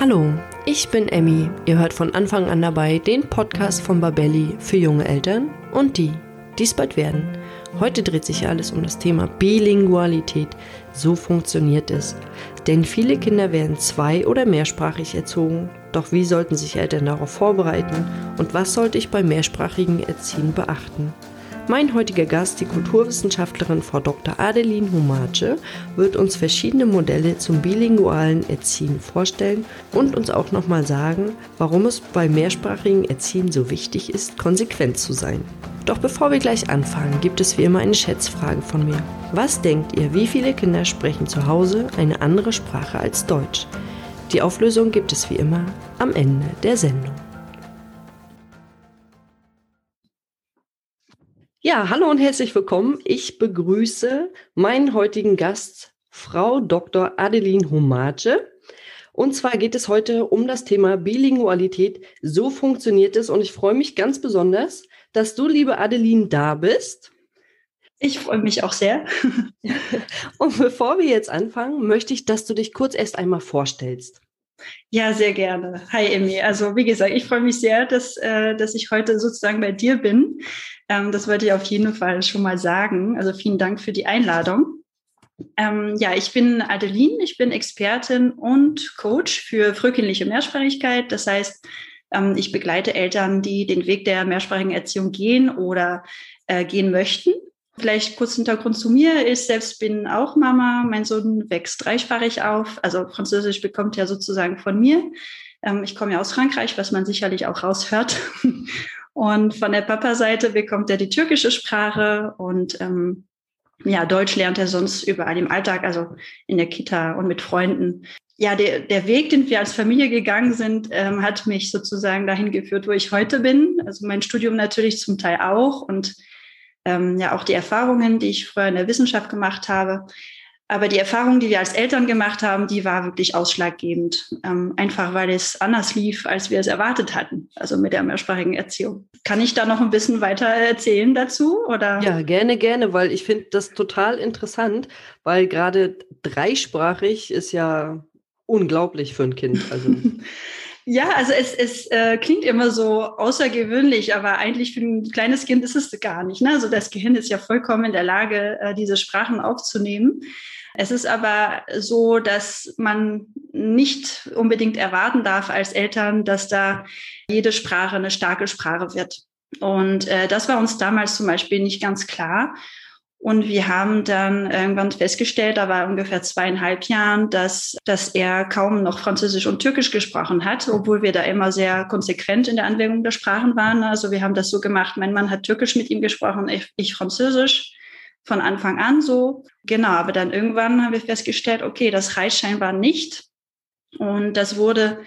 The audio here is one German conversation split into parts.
Hallo, ich bin Emmy. Ihr hört von Anfang an dabei den Podcast von Babelli für junge Eltern und die, die es bald werden. Heute dreht sich alles um das Thema Bilingualität. So funktioniert es. Denn viele Kinder werden zwei- oder mehrsprachig erzogen. Doch wie sollten sich Eltern darauf vorbereiten und was sollte ich beim mehrsprachigen Erziehen beachten? Mein heutiger Gast, die Kulturwissenschaftlerin Frau Dr. Adeline Humace, wird uns verschiedene Modelle zum bilingualen Erziehen vorstellen und uns auch nochmal sagen, warum es bei mehrsprachigen Erziehen so wichtig ist, konsequent zu sein. Doch bevor wir gleich anfangen, gibt es wie immer eine Schätzfrage von mir. Was denkt ihr, wie viele Kinder sprechen zu Hause eine andere Sprache als Deutsch? Die Auflösung gibt es wie immer am Ende der Sendung. Ja, hallo und herzlich willkommen. Ich begrüße meinen heutigen Gast, Frau Dr. Adeline Homage. Und zwar geht es heute um das Thema Bilingualität. So funktioniert es. Und ich freue mich ganz besonders, dass du, liebe Adeline, da bist. Ich freue mich auch sehr. und bevor wir jetzt anfangen, möchte ich, dass du dich kurz erst einmal vorstellst. Ja, sehr gerne. Hi, Emmy. Also wie gesagt, ich freue mich sehr, dass, äh, dass ich heute sozusagen bei dir bin. Ähm, das wollte ich auf jeden Fall schon mal sagen. Also vielen Dank für die Einladung. Ähm, ja, ich bin Adeline, ich bin Expertin und Coach für frühkindliche Mehrsprachigkeit. Das heißt, ähm, ich begleite Eltern, die den Weg der mehrsprachigen Erziehung gehen oder äh, gehen möchten. Vielleicht kurz Hintergrund zu mir. Ich selbst bin auch Mama. Mein Sohn wächst dreisprachig auf. Also Französisch bekommt er sozusagen von mir. Ähm, ich komme ja aus Frankreich, was man sicherlich auch raushört. Und von der Papa-Seite bekommt er die türkische Sprache und ähm, ja, Deutsch lernt er sonst überall im Alltag, also in der Kita und mit Freunden. Ja, der, der Weg, den wir als Familie gegangen sind, ähm, hat mich sozusagen dahin geführt, wo ich heute bin. Also mein Studium natürlich zum Teil auch und ähm, ja auch die Erfahrungen, die ich früher in der Wissenschaft gemacht habe. Aber die Erfahrung, die wir als Eltern gemacht haben, die war wirklich ausschlaggebend. Ähm, einfach weil es anders lief, als wir es erwartet hatten. Also mit der mehrsprachigen Erziehung. Kann ich da noch ein bisschen weiter erzählen dazu? Oder? Ja, gerne, gerne, weil ich finde das total interessant, weil gerade dreisprachig ist ja unglaublich für ein Kind. Also. Ja, also es, es äh, klingt immer so außergewöhnlich, aber eigentlich für ein kleines Kind ist es gar nicht. Ne? Also das Gehirn ist ja vollkommen in der Lage, äh, diese Sprachen aufzunehmen. Es ist aber so, dass man nicht unbedingt erwarten darf als Eltern, dass da jede Sprache eine starke Sprache wird. Und äh, das war uns damals zum Beispiel nicht ganz klar. Und wir haben dann irgendwann festgestellt, da war ungefähr zweieinhalb Jahren, dass, dass er kaum noch Französisch und Türkisch gesprochen hat, obwohl wir da immer sehr konsequent in der Anwendung der Sprachen waren. Also wir haben das so gemacht, mein Mann hat Türkisch mit ihm gesprochen, ich, ich Französisch von Anfang an so. Genau, aber dann irgendwann haben wir festgestellt, okay, das reicht scheinbar nicht. Und das wurde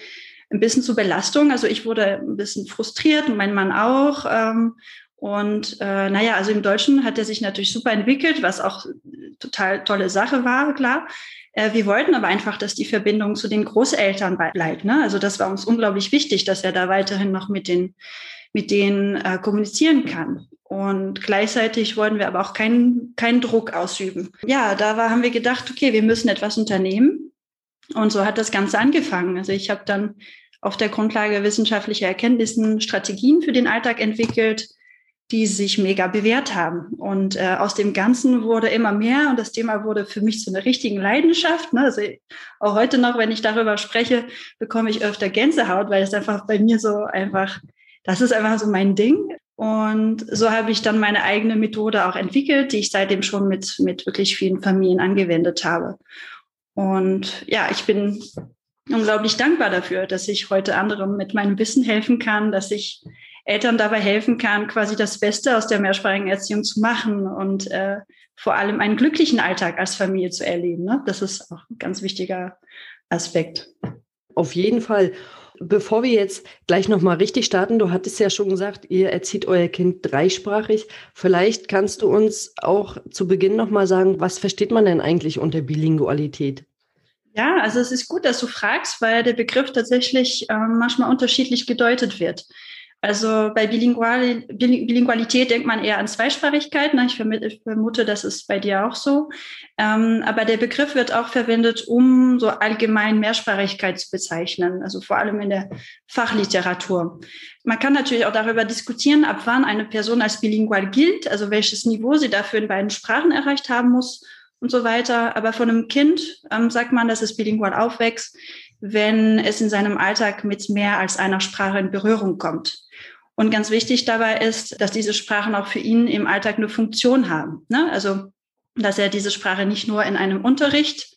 ein bisschen zu Belastung. Also ich wurde ein bisschen frustriert und mein Mann auch. Ähm, und äh, naja, also im Deutschen hat er sich natürlich super entwickelt, was auch total tolle Sache war, klar. Äh, wir wollten aber einfach, dass die Verbindung zu den Großeltern bleibt. Ne? Also das war uns unglaublich wichtig, dass er da weiterhin noch mit den mit denen äh, kommunizieren kann. Und gleichzeitig wollten wir aber auch keinen, keinen Druck ausüben. Ja, da war, haben wir gedacht, okay, wir müssen etwas unternehmen. Und so hat das Ganze angefangen. Also ich habe dann auf der Grundlage wissenschaftlicher Erkenntnissen Strategien für den Alltag entwickelt, die sich mega bewährt haben. Und äh, aus dem Ganzen wurde immer mehr und das Thema wurde für mich zu einer richtigen Leidenschaft. Ne? Also auch heute noch, wenn ich darüber spreche, bekomme ich öfter Gänsehaut, weil es einfach bei mir so einfach, das ist einfach so mein Ding. Und so habe ich dann meine eigene Methode auch entwickelt, die ich seitdem schon mit, mit wirklich vielen Familien angewendet habe. Und ja, ich bin unglaublich dankbar dafür, dass ich heute anderen mit meinem Wissen helfen kann, dass ich Eltern dabei helfen kann, quasi das Beste aus der mehrsprachigen Erziehung zu machen und äh, vor allem einen glücklichen Alltag als Familie zu erleben. Ne? Das ist auch ein ganz wichtiger Aspekt. Auf jeden Fall. Bevor wir jetzt gleich nochmal richtig starten, du hattest ja schon gesagt, ihr erzieht euer Kind dreisprachig. Vielleicht kannst du uns auch zu Beginn nochmal sagen, was versteht man denn eigentlich unter Bilingualität? Ja, also es ist gut, dass du fragst, weil der Begriff tatsächlich äh, manchmal unterschiedlich gedeutet wird. Also bei Bilingual, Bilingualität denkt man eher an Zweisprachigkeit. Ne? Ich vermute, das ist bei dir auch so. Ähm, aber der Begriff wird auch verwendet, um so allgemein Mehrsprachigkeit zu bezeichnen, also vor allem in der Fachliteratur. Man kann natürlich auch darüber diskutieren, ab wann eine Person als bilingual gilt, also welches Niveau sie dafür in beiden Sprachen erreicht haben muss und so weiter. Aber von einem Kind ähm, sagt man, dass es bilingual aufwächst, wenn es in seinem Alltag mit mehr als einer Sprache in Berührung kommt. Und ganz wichtig dabei ist, dass diese Sprachen auch für ihn im Alltag eine Funktion haben. Ne? Also, dass er diese Sprache nicht nur in einem Unterricht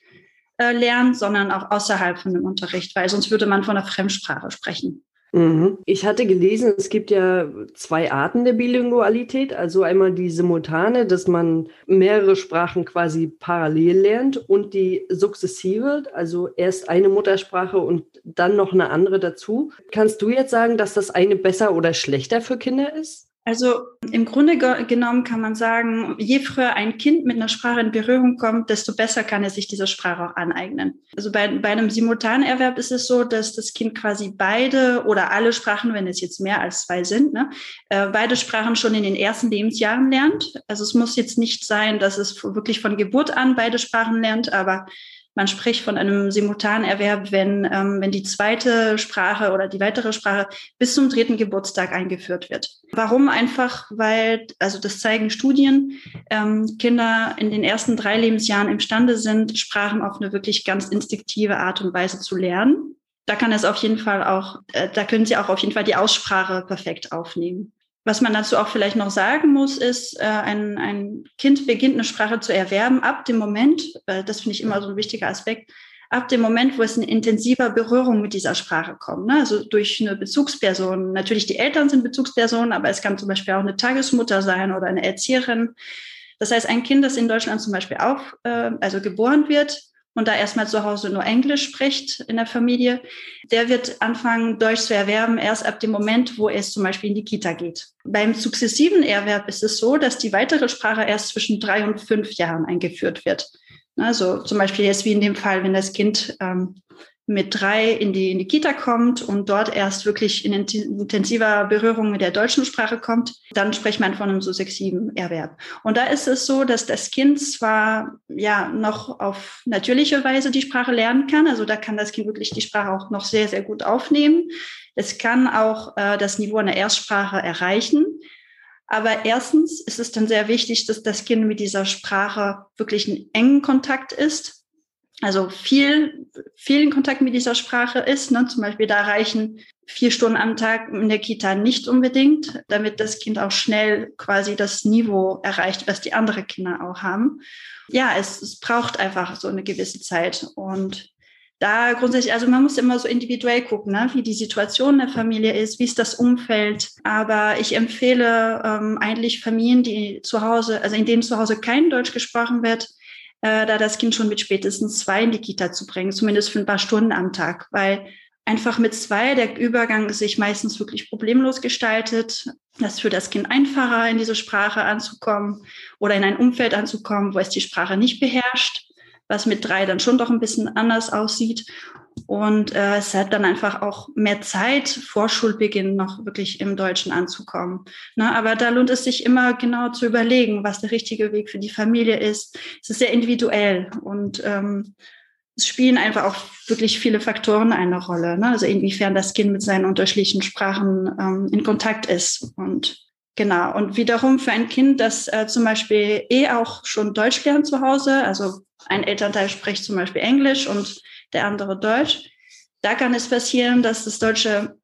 äh, lernt, sondern auch außerhalb von dem Unterricht, weil sonst würde man von einer Fremdsprache sprechen. Mhm. Ich hatte gelesen, es gibt ja zwei Arten der Bilingualität. Also einmal die simultane, dass man mehrere Sprachen quasi parallel lernt und die sukzessive, also erst eine Muttersprache und dann noch eine andere dazu. Kannst du jetzt sagen, dass das eine besser oder schlechter für Kinder ist? Also im Grunde genommen kann man sagen, je früher ein Kind mit einer Sprache in Berührung kommt, desto besser kann es sich diese Sprache auch aneignen. Also bei, bei einem Simultanerwerb ist es so, dass das Kind quasi beide oder alle Sprachen, wenn es jetzt mehr als zwei sind, ne, äh, beide Sprachen schon in den ersten Lebensjahren lernt. Also es muss jetzt nicht sein, dass es wirklich von Geburt an beide Sprachen lernt, aber man spricht von einem Simultanerwerb, wenn, ähm, wenn die zweite Sprache oder die weitere Sprache bis zum dritten Geburtstag eingeführt wird. Warum? Einfach, weil, also das zeigen Studien, ähm, Kinder in den ersten drei Lebensjahren imstande sind, Sprachen auf eine wirklich ganz instinktive Art und Weise zu lernen. Da kann es auf jeden Fall auch, äh, da können sie auch auf jeden Fall die Aussprache perfekt aufnehmen. Was man dazu auch vielleicht noch sagen muss, ist, äh, ein, ein Kind beginnt eine Sprache zu erwerben ab dem Moment, äh, das finde ich immer so ein wichtiger Aspekt, ab dem Moment, wo es in intensiver Berührung mit dieser Sprache kommt. Ne? Also durch eine Bezugsperson. Natürlich die Eltern sind Bezugspersonen, aber es kann zum Beispiel auch eine Tagesmutter sein oder eine Erzieherin. Das heißt, ein Kind, das in Deutschland zum Beispiel auch, äh, also geboren wird, und da erstmal zu Hause nur Englisch spricht in der Familie, der wird anfangen, Deutsch zu erwerben, erst ab dem Moment, wo es zum Beispiel in die Kita geht. Beim sukzessiven Erwerb ist es so, dass die weitere Sprache erst zwischen drei und fünf Jahren eingeführt wird. Also zum Beispiel jetzt wie in dem Fall, wenn das Kind ähm, mit drei in die, in die Kita kommt und dort erst wirklich in intensiver Berührung mit der deutschen Sprache kommt, dann spricht man von einem sussexsiven Erwerb. Und da ist es so, dass das Kind zwar ja noch auf natürliche Weise die Sprache lernen kann, also da kann das Kind wirklich die Sprache auch noch sehr, sehr gut aufnehmen. Es kann auch äh, das Niveau einer Erstsprache erreichen. Aber erstens ist es dann sehr wichtig, dass das Kind mit dieser Sprache wirklich in engen Kontakt ist also viel, viel Kontakt mit dieser Sprache ist. Ne? Zum Beispiel da reichen vier Stunden am Tag in der Kita nicht unbedingt, damit das Kind auch schnell quasi das Niveau erreicht, was die anderen Kinder auch haben. Ja, es, es braucht einfach so eine gewisse Zeit. Und da grundsätzlich, also man muss immer so individuell gucken, ne? wie die Situation der Familie ist, wie ist das Umfeld. Aber ich empfehle ähm, eigentlich Familien, die zu Hause, also in denen zu Hause kein Deutsch gesprochen wird, äh, da das Kind schon mit spätestens zwei in die Kita zu bringen, zumindest für ein paar Stunden am Tag, weil einfach mit zwei der Übergang sich meistens wirklich problemlos gestaltet. Das ist für das Kind einfacher, in diese Sprache anzukommen oder in ein Umfeld anzukommen, wo es die Sprache nicht beherrscht, was mit drei dann schon doch ein bisschen anders aussieht. Und äh, es hat dann einfach auch mehr Zeit vor Schulbeginn noch wirklich im Deutschen anzukommen. Ne? Aber da lohnt es sich immer genau zu überlegen, was der richtige Weg für die Familie ist. Es ist sehr individuell und ähm, es spielen einfach auch wirklich viele Faktoren eine Rolle. Ne? Also inwiefern das Kind mit seinen unterschiedlichen Sprachen ähm, in Kontakt ist. Und genau. Und wiederum für ein Kind, das äh, zum Beispiel eh auch schon Deutsch lernt zu Hause, also ein Elternteil spricht zum Beispiel Englisch und der andere Deutsch. Da kann es passieren, dass das Deutsche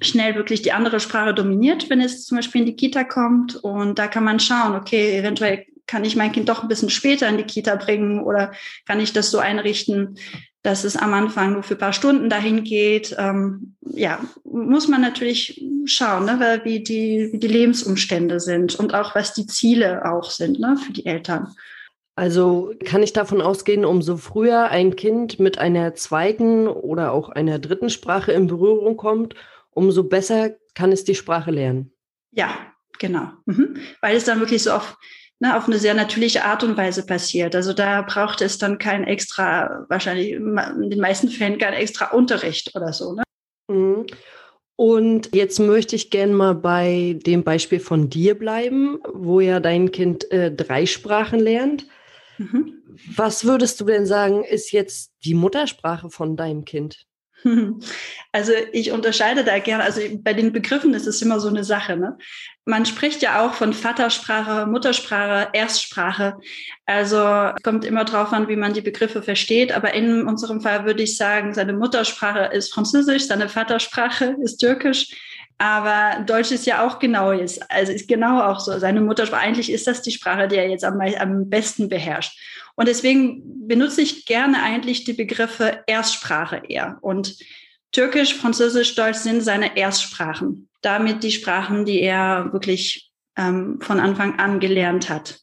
schnell wirklich die andere Sprache dominiert, wenn es zum Beispiel in die Kita kommt. Und da kann man schauen, okay, eventuell kann ich mein Kind doch ein bisschen später in die Kita bringen oder kann ich das so einrichten, dass es am Anfang nur für ein paar Stunden dahin geht. Ähm, ja, muss man natürlich schauen, ne, wie, die, wie die Lebensumstände sind und auch was die Ziele auch sind ne, für die Eltern. Also kann ich davon ausgehen, umso früher ein Kind mit einer zweiten oder auch einer dritten Sprache in Berührung kommt, umso besser kann es die Sprache lernen. Ja, genau. Mhm. Weil es dann wirklich so auf, ne, auf eine sehr natürliche Art und Weise passiert. Also da braucht es dann kein extra, wahrscheinlich in den meisten Fällen kein extra Unterricht oder so. Ne? Mhm. Und jetzt möchte ich gerne mal bei dem Beispiel von dir bleiben, wo ja dein Kind äh, drei Sprachen lernt. Mhm. Was würdest du denn sagen, ist jetzt die Muttersprache von deinem Kind? Also ich unterscheide da gerne, also bei den Begriffen ist es immer so eine Sache. Ne? Man spricht ja auch von Vatersprache, Muttersprache, Erstsprache. Also kommt immer drauf an, wie man die Begriffe versteht. Aber in unserem Fall würde ich sagen, seine Muttersprache ist Französisch, seine Vatersprache ist Türkisch. Aber Deutsch ist ja auch genau ist, also ist genau auch so. Seine Muttersprache, eigentlich ist das die Sprache, die er jetzt am, am besten beherrscht. Und deswegen benutze ich gerne eigentlich die Begriffe Erstsprache eher. Und Türkisch, Französisch, Deutsch sind seine Erstsprachen. Damit die Sprachen, die er wirklich ähm, von Anfang an gelernt hat.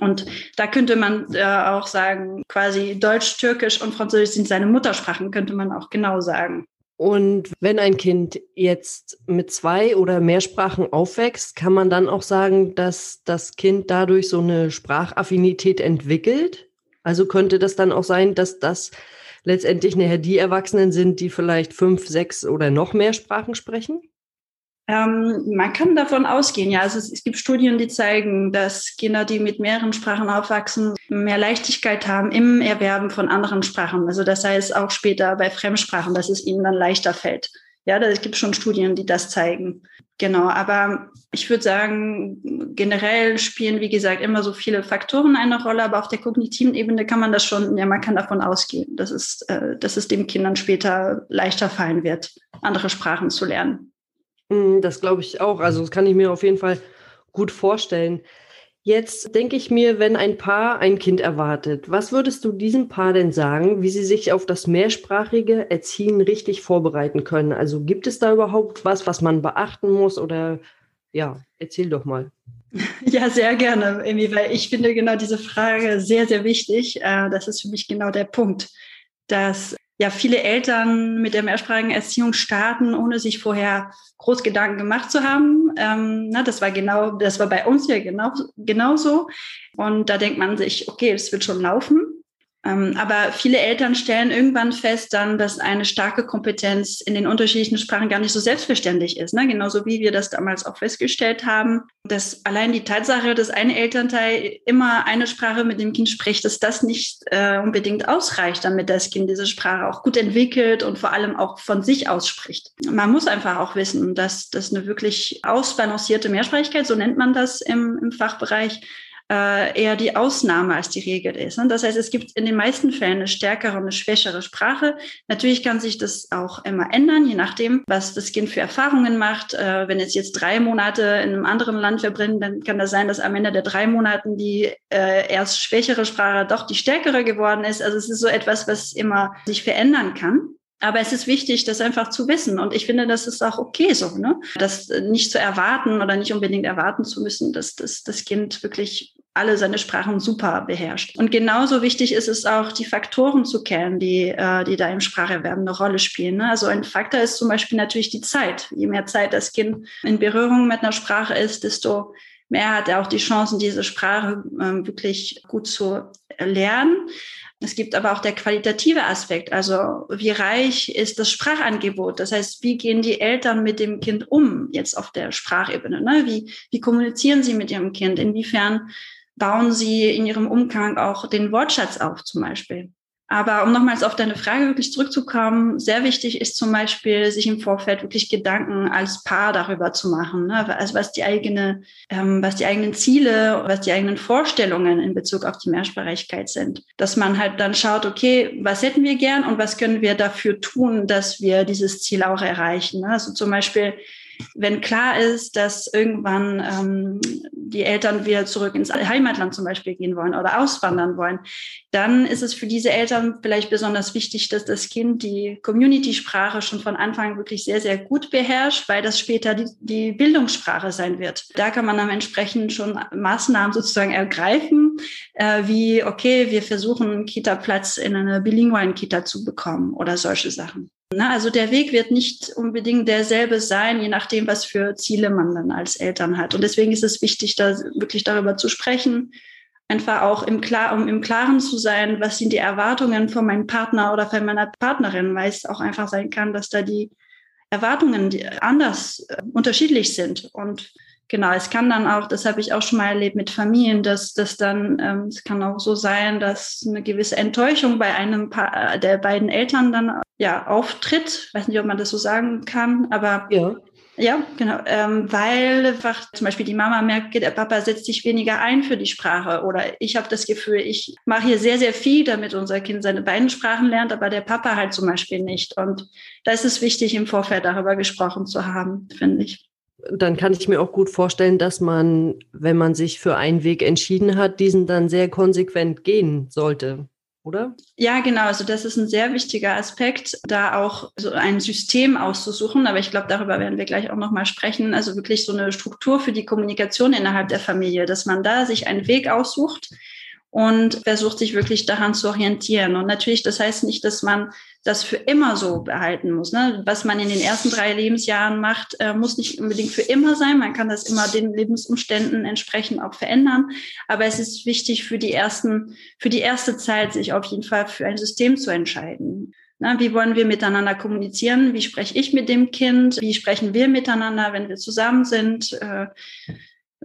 Und da könnte man äh, auch sagen, quasi Deutsch, Türkisch und Französisch sind seine Muttersprachen, könnte man auch genau sagen. Und wenn ein Kind jetzt mit zwei oder mehr Sprachen aufwächst, kann man dann auch sagen, dass das Kind dadurch so eine Sprachaffinität entwickelt? Also könnte das dann auch sein, dass das letztendlich nachher die Erwachsenen sind, die vielleicht fünf, sechs oder noch mehr Sprachen sprechen? Ähm, man kann davon ausgehen, ja. Also es, es, gibt Studien, die zeigen, dass Kinder, die mit mehreren Sprachen aufwachsen, mehr Leichtigkeit haben im Erwerben von anderen Sprachen. Also das heißt auch später bei Fremdsprachen, dass es ihnen dann leichter fällt. Ja, da gibt schon Studien, die das zeigen. Genau, aber ich würde sagen, generell spielen, wie gesagt, immer so viele Faktoren eine Rolle, aber auf der kognitiven Ebene kann man das schon, ja, man kann davon ausgehen, dass es, äh, dass es den Kindern später leichter fallen wird, andere Sprachen zu lernen. Mm, das glaube ich auch. Also das kann ich mir auf jeden Fall gut vorstellen. Jetzt denke ich mir, wenn ein Paar ein Kind erwartet, was würdest du diesem Paar denn sagen, wie sie sich auf das mehrsprachige Erziehen richtig vorbereiten können? Also gibt es da überhaupt was, was man beachten muss oder ja, erzähl doch mal. Ja, sehr gerne, Amy, weil ich finde genau diese Frage sehr, sehr wichtig. Äh, das ist für mich genau der Punkt, dass ja viele Eltern mit der mehrsprachigen Erziehung starten, ohne sich vorher groß Gedanken gemacht zu haben. Ähm, na, das war genau, das war bei uns ja genau, genauso. Und da denkt man sich, okay, es wird schon laufen. Ähm, aber viele Eltern stellen irgendwann fest dann, dass eine starke Kompetenz in den unterschiedlichen Sprachen gar nicht so selbstverständlich ist. Ne? Genauso wie wir das damals auch festgestellt haben, dass allein die Tatsache, dass ein Elternteil immer eine Sprache mit dem Kind spricht, dass das nicht äh, unbedingt ausreicht, damit das Kind diese Sprache auch gut entwickelt und vor allem auch von sich ausspricht. Man muss einfach auch wissen, dass das eine wirklich ausbalancierte Mehrsprachigkeit, so nennt man das im, im Fachbereich, äh, eher die Ausnahme als die Regel ist. Ne? Das heißt, es gibt in den meisten Fällen eine stärkere und eine schwächere Sprache. Natürlich kann sich das auch immer ändern, je nachdem, was das Kind für Erfahrungen macht. Äh, wenn es jetzt drei Monate in einem anderen Land verbringt, dann kann das sein, dass am Ende der drei Monaten die äh, erst schwächere Sprache doch die stärkere geworden ist. Also es ist so etwas, was immer sich verändern kann. Aber es ist wichtig, das einfach zu wissen. Und ich finde, das ist auch okay so, ne? Das nicht zu erwarten oder nicht unbedingt erwarten zu müssen, dass, dass das Kind wirklich alle seine Sprachen super beherrscht. Und genauso wichtig ist es auch, die Faktoren zu kennen, die, äh, die da im Spracherwerb eine Rolle spielen. Ne? Also ein Faktor ist zum Beispiel natürlich die Zeit. Je mehr Zeit das Kind in Berührung mit einer Sprache ist, desto mehr hat er auch die Chancen, diese Sprache äh, wirklich gut zu lernen. Es gibt aber auch der qualitative Aspekt, also wie reich ist das Sprachangebot? Das heißt, wie gehen die Eltern mit dem Kind um jetzt auf der Sprachebene? Ne? Wie, wie kommunizieren sie mit ihrem Kind? Inwiefern bauen sie in ihrem Umgang auch den Wortschatz auf zum Beispiel? Aber um nochmals auf deine Frage wirklich zurückzukommen, sehr wichtig ist zum Beispiel, sich im Vorfeld wirklich Gedanken als Paar darüber zu machen. Ne? Also was die eigene, ähm, was die eigenen Ziele, was die eigenen Vorstellungen in Bezug auf die Mehrsprachigkeit sind. Dass man halt dann schaut, okay, was hätten wir gern und was können wir dafür tun, dass wir dieses Ziel auch erreichen. Ne? Also zum Beispiel, wenn klar ist, dass irgendwann ähm, die Eltern wieder zurück ins Heimatland zum Beispiel gehen wollen oder auswandern wollen, dann ist es für diese Eltern vielleicht besonders wichtig, dass das Kind die Community-Sprache schon von Anfang wirklich sehr, sehr gut beherrscht, weil das später die, die Bildungssprache sein wird. Da kann man dann entsprechend schon Maßnahmen sozusagen ergreifen, äh, wie, okay, wir versuchen einen Kita-Platz in einer bilingualen Kita zu bekommen oder solche Sachen. Na, also der Weg wird nicht unbedingt derselbe sein, je nachdem, was für Ziele man dann als Eltern hat. Und deswegen ist es wichtig, da wirklich darüber zu sprechen, einfach auch im, Klar, um im Klaren zu sein, was sind die Erwartungen von meinem Partner oder von meiner Partnerin, weil es auch einfach sein kann, dass da die Erwartungen anders äh, unterschiedlich sind. Und genau, es kann dann auch, das habe ich auch schon mal erlebt mit Familien, dass das dann, ähm, es kann auch so sein, dass eine gewisse Enttäuschung bei einem Paar, der beiden Eltern dann ja auftritt. Weiß nicht, ob man das so sagen kann, aber ja. Ja, genau, ähm, weil einfach zum Beispiel die Mama merkt, der Papa setzt sich weniger ein für die Sprache oder ich habe das Gefühl, ich mache hier sehr, sehr viel, damit unser Kind seine beiden Sprachen lernt, aber der Papa halt zum Beispiel nicht. Und da ist es wichtig, im Vorfeld darüber gesprochen zu haben, finde ich. Dann kann ich mir auch gut vorstellen, dass man, wenn man sich für einen Weg entschieden hat, diesen dann sehr konsequent gehen sollte oder? Ja, genau. Also das ist ein sehr wichtiger Aspekt, da auch so ein System auszusuchen. Aber ich glaube, darüber werden wir gleich auch nochmal sprechen. Also wirklich so eine Struktur für die Kommunikation innerhalb der Familie, dass man da sich einen Weg aussucht, und versucht sich wirklich daran zu orientieren. Und natürlich, das heißt nicht, dass man das für immer so behalten muss. Ne? Was man in den ersten drei Lebensjahren macht, äh, muss nicht unbedingt für immer sein. Man kann das immer den Lebensumständen entsprechend auch verändern. Aber es ist wichtig für die ersten, für die erste Zeit, sich auf jeden Fall für ein System zu entscheiden. Na, wie wollen wir miteinander kommunizieren? Wie spreche ich mit dem Kind? Wie sprechen wir miteinander, wenn wir zusammen sind? Äh,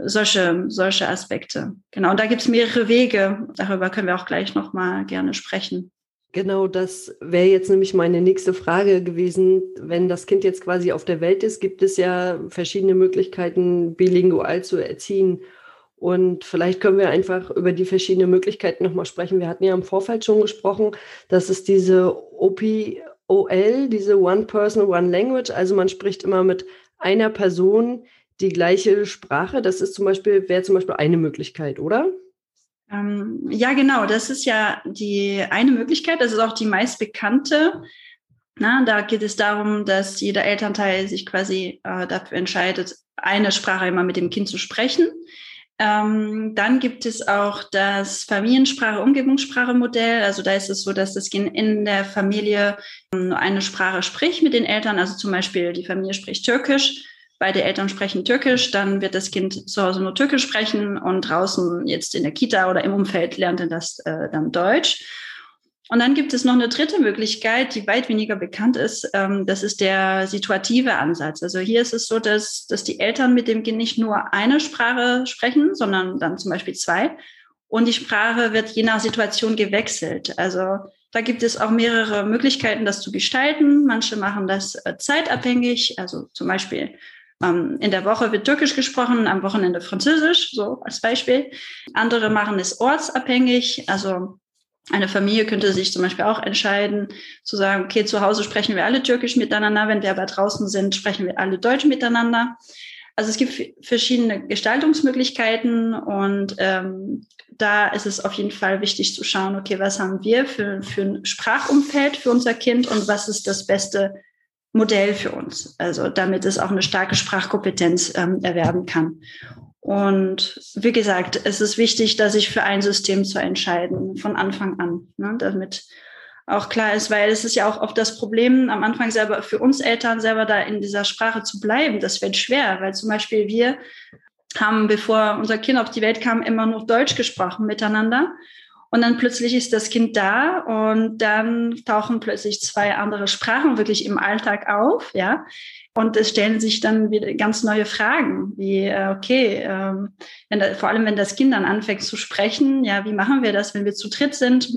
solche, solche Aspekte. Genau, und da gibt es mehrere Wege. Darüber können wir auch gleich nochmal gerne sprechen. Genau, das wäre jetzt nämlich meine nächste Frage gewesen. Wenn das Kind jetzt quasi auf der Welt ist, gibt es ja verschiedene Möglichkeiten, bilingual zu erziehen. Und vielleicht können wir einfach über die verschiedenen Möglichkeiten nochmal sprechen. Wir hatten ja im Vorfeld schon gesprochen, dass es diese OPOL, diese One Person, One Language, also man spricht immer mit einer Person die gleiche Sprache. Das ist zum Beispiel, wäre zum Beispiel eine Möglichkeit, oder? Ähm, ja, genau. Das ist ja die eine Möglichkeit. Das ist auch die meist bekannte. Na, da geht es darum, dass jeder Elternteil sich quasi äh, dafür entscheidet, eine Sprache immer mit dem Kind zu sprechen. Ähm, dann gibt es auch das Familiensprache-Umgebungssprache-Modell. Also da ist es so, dass das Kind in der Familie ähm, nur eine Sprache spricht mit den Eltern. Also zum Beispiel die Familie spricht Türkisch beide Eltern sprechen Türkisch, dann wird das Kind zu Hause nur Türkisch sprechen und draußen jetzt in der Kita oder im Umfeld lernt er das äh, dann Deutsch. Und dann gibt es noch eine dritte Möglichkeit, die weit weniger bekannt ist. Ähm, das ist der situative Ansatz. Also hier ist es so, dass, dass die Eltern mit dem Kind nicht nur eine Sprache sprechen, sondern dann zum Beispiel zwei. Und die Sprache wird je nach Situation gewechselt. Also da gibt es auch mehrere Möglichkeiten, das zu gestalten. Manche machen das äh, zeitabhängig, also zum Beispiel ähm, in der Woche wird Türkisch gesprochen, am Wochenende Französisch, so als Beispiel. Andere machen es ortsabhängig. Also eine Familie könnte sich zum Beispiel auch entscheiden, zu sagen, okay, zu Hause sprechen wir alle Türkisch miteinander, wenn wir aber draußen sind, sprechen wir alle Deutsch miteinander. Also es gibt verschiedene Gestaltungsmöglichkeiten und ähm, da ist es auf jeden Fall wichtig zu schauen, okay, was haben wir für, für ein Sprachumfeld für unser Kind und was ist das Beste Modell für uns, also damit es auch eine starke Sprachkompetenz ähm, erwerben kann. Und wie gesagt, es ist wichtig, dass sich für ein System zu entscheiden von Anfang an, ne, damit auch klar ist, weil es ist ja auch oft das Problem, am Anfang selber für uns Eltern selber da in dieser Sprache zu bleiben. Das wird schwer, weil zum Beispiel wir haben, bevor unser Kind auf die Welt kam, immer nur Deutsch gesprochen miteinander. Und dann plötzlich ist das Kind da und dann tauchen plötzlich zwei andere Sprachen wirklich im Alltag auf, ja. Und es stellen sich dann wieder ganz neue Fragen, wie, äh, okay, ähm, wenn da, vor allem wenn das Kind dann anfängt zu sprechen, ja, wie machen wir das, wenn wir zu dritt sind?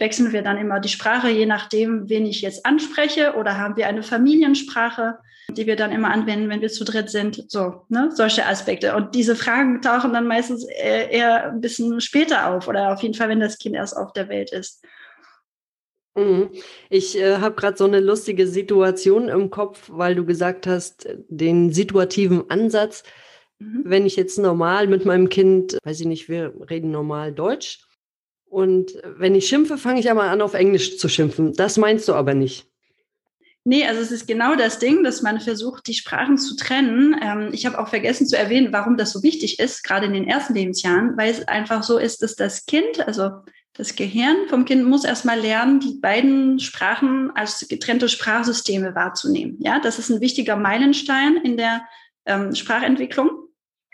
Wechseln wir dann immer die Sprache, je nachdem, wen ich jetzt anspreche, oder haben wir eine Familiensprache? Die wir dann immer anwenden, wenn wir zu dritt sind. So, ne? solche Aspekte. Und diese Fragen tauchen dann meistens eher ein bisschen später auf oder auf jeden Fall, wenn das Kind erst auf der Welt ist. Mhm. Ich äh, habe gerade so eine lustige Situation im Kopf, weil du gesagt hast, den situativen Ansatz. Mhm. Wenn ich jetzt normal mit meinem Kind, weiß ich nicht, wir reden normal Deutsch. Und wenn ich schimpfe, fange ich aber an, auf Englisch zu schimpfen. Das meinst du aber nicht. Nee, also es ist genau das Ding, dass man versucht, die Sprachen zu trennen. Ähm, ich habe auch vergessen zu erwähnen, warum das so wichtig ist, gerade in den ersten Lebensjahren, weil es einfach so ist, dass das Kind, also das Gehirn vom Kind muss erstmal lernen, die beiden Sprachen als getrennte Sprachsysteme wahrzunehmen. Ja, das ist ein wichtiger Meilenstein in der ähm, Sprachentwicklung.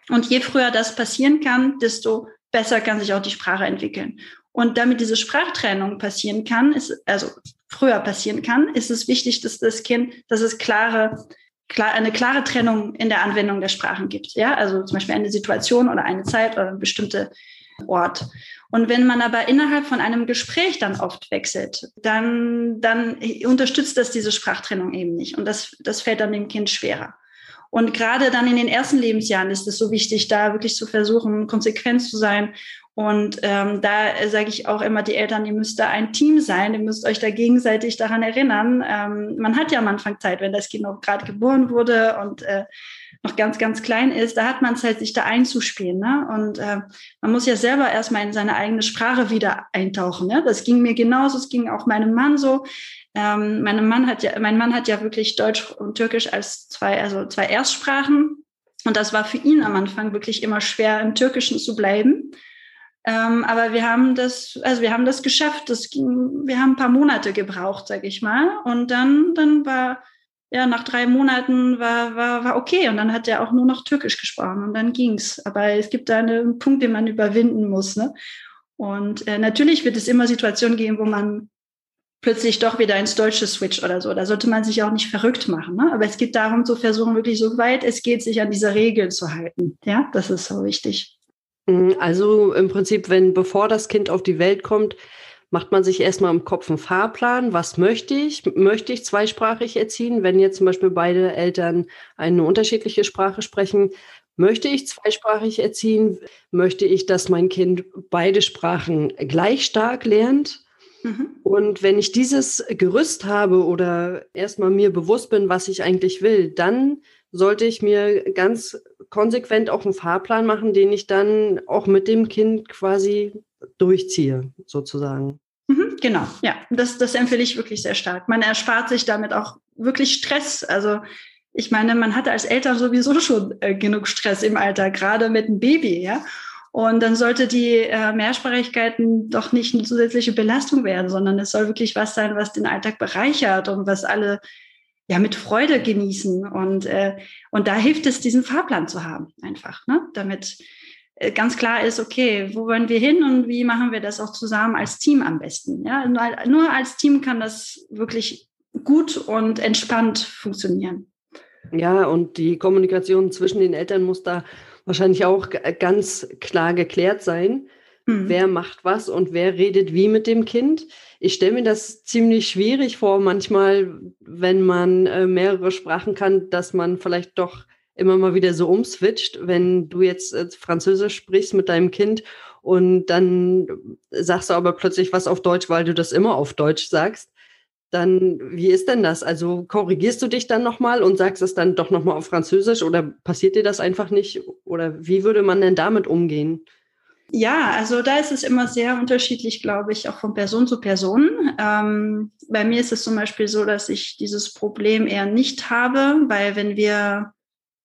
Und je früher das passieren kann, desto besser kann sich auch die Sprache entwickeln. Und damit diese Sprachtrennung passieren kann, ist, also früher passieren kann, ist es wichtig, dass das Kind, dass es klare, klar, eine klare Trennung in der Anwendung der Sprachen gibt. Ja, also zum Beispiel eine Situation oder eine Zeit oder eine bestimmte Ort. Und wenn man aber innerhalb von einem Gespräch dann oft wechselt, dann, dann unterstützt das diese Sprachtrennung eben nicht. Und das, das fällt dann dem Kind schwerer. Und gerade dann in den ersten Lebensjahren ist es so wichtig, da wirklich zu versuchen, konsequent zu sein. Und ähm, da sage ich auch immer, die Eltern, ihr müsst da ein Team sein, ihr müsst euch da gegenseitig daran erinnern. Ähm, man hat ja am Anfang Zeit, wenn das Kind noch gerade geboren wurde und äh, noch ganz, ganz klein ist, da hat man Zeit, sich da einzuspielen. Ne? Und äh, man muss ja selber erstmal in seine eigene Sprache wieder eintauchen. Ne? Das ging mir genauso, es ging auch meinem Mann so. Ähm, mein Mann hat ja, mein Mann hat ja wirklich Deutsch und Türkisch als zwei, also zwei Erstsprachen. Und das war für ihn am Anfang wirklich immer schwer, im Türkischen zu bleiben. Ähm, aber wir haben das, also wir haben das geschafft. Das ging, wir haben ein paar Monate gebraucht, sag ich mal. Und dann, dann war ja, nach drei Monaten war, war, war okay und dann hat er auch nur noch Türkisch gesprochen und dann ging's. Aber es gibt da einen Punkt, den man überwinden muss. Ne? Und äh, natürlich wird es immer Situationen geben, wo man plötzlich doch wieder ins Deutsche switcht oder so. Da sollte man sich auch nicht verrückt machen. Ne? Aber es geht darum, zu versuchen, wirklich so weit es geht, sich an diese Regeln zu halten. Ja, das ist so wichtig. Mhm, also im Prinzip, wenn bevor das Kind auf die Welt kommt, macht man sich erstmal im Kopf einen Fahrplan. Was möchte ich? Möchte ich zweisprachig erziehen? Wenn jetzt zum Beispiel beide Eltern eine unterschiedliche Sprache sprechen, möchte ich zweisprachig erziehen? Möchte ich, dass mein Kind beide Sprachen gleich stark lernt? Mhm. Und wenn ich dieses Gerüst habe oder erstmal mir bewusst bin, was ich eigentlich will, dann sollte ich mir ganz konsequent auch einen Fahrplan machen, den ich dann auch mit dem Kind quasi durchziehe, sozusagen. Mhm, genau, ja, das, das empfehle ich wirklich sehr stark. Man erspart sich damit auch wirklich Stress. Also ich meine, man hatte als Eltern sowieso schon äh, genug Stress im Alter, gerade mit einem Baby, ja. Und dann sollte die äh, Mehrsprachigkeiten doch nicht eine zusätzliche Belastung werden, sondern es soll wirklich was sein, was den Alltag bereichert und was alle ja mit Freude genießen. Und, äh, und da hilft es, diesen Fahrplan zu haben, einfach, ne? damit äh, ganz klar ist, okay, wo wollen wir hin und wie machen wir das auch zusammen als Team am besten. Ja, nur als Team kann das wirklich gut und entspannt funktionieren. Ja, und die Kommunikation zwischen den Eltern muss da wahrscheinlich auch ganz klar geklärt sein. Mhm. Wer macht was und wer redet wie mit dem Kind? Ich stelle mir das ziemlich schwierig vor, manchmal, wenn man äh, mehrere Sprachen kann, dass man vielleicht doch immer mal wieder so umswitcht, wenn du jetzt äh, Französisch sprichst mit deinem Kind und dann sagst du aber plötzlich was auf Deutsch, weil du das immer auf Deutsch sagst. Dann, wie ist denn das? Also korrigierst du dich dann nochmal und sagst es dann doch nochmal auf Französisch oder passiert dir das einfach nicht? Oder wie würde man denn damit umgehen? Ja, also da ist es immer sehr unterschiedlich, glaube ich, auch von Person zu Person. Ähm, bei mir ist es zum Beispiel so, dass ich dieses Problem eher nicht habe, weil wenn wir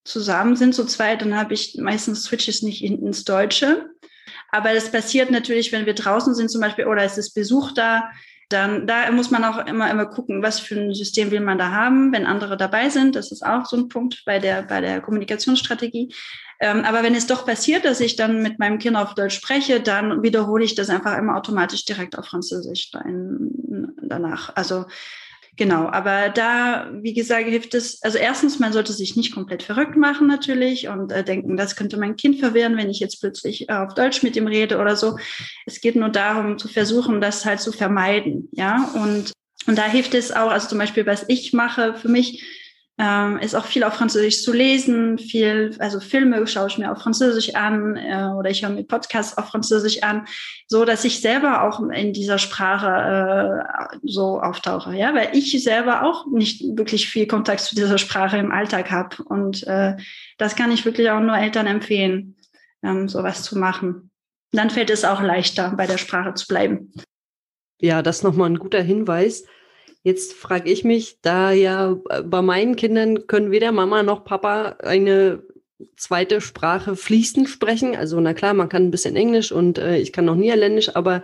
zusammen sind, so zweit, dann habe ich meistens Switches nicht ins Deutsche. Aber das passiert natürlich, wenn wir draußen sind zum Beispiel oder es ist Besuch da, dann da muss man auch immer immer gucken, was für ein System will man da haben, wenn andere dabei sind. Das ist auch so ein Punkt bei der bei der Kommunikationsstrategie. Ähm, aber wenn es doch passiert, dass ich dann mit meinem Kind auf Deutsch spreche, dann wiederhole ich das einfach immer automatisch direkt auf Französisch danach. Also Genau, aber da, wie gesagt, hilft es, also erstens, man sollte sich nicht komplett verrückt machen natürlich und äh, denken, das könnte mein Kind verwirren, wenn ich jetzt plötzlich äh, auf Deutsch mit ihm rede oder so. Es geht nur darum, zu versuchen, das halt zu vermeiden, ja, und und da hilft es auch, also zum Beispiel, was ich mache für mich, ähm, ist auch viel auf Französisch zu lesen, viel, also Filme schaue ich mir auf Französisch an äh, oder ich höre mir Podcasts auf Französisch an, so dass ich selber auch in dieser Sprache äh, so auftauche, ja, weil ich selber auch nicht wirklich viel Kontakt zu dieser Sprache im Alltag habe und äh, das kann ich wirklich auch nur Eltern empfehlen, ähm, sowas zu machen. Dann fällt es auch leichter, bei der Sprache zu bleiben. Ja, das ist nochmal ein guter Hinweis. Jetzt frage ich mich, da ja bei meinen Kindern können weder Mama noch Papa eine zweite Sprache fließend sprechen. Also na klar, man kann ein bisschen Englisch und äh, ich kann noch Niederländisch, aber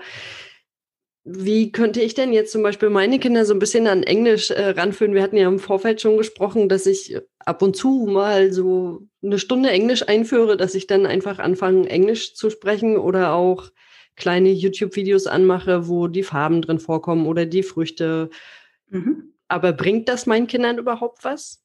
wie könnte ich denn jetzt zum Beispiel meine Kinder so ein bisschen an Englisch äh, ranführen? Wir hatten ja im Vorfeld schon gesprochen, dass ich ab und zu mal so eine Stunde Englisch einführe, dass ich dann einfach anfange, Englisch zu sprechen oder auch kleine YouTube-Videos anmache, wo die Farben drin vorkommen oder die Früchte. Mhm. Aber bringt das meinen Kindern überhaupt was?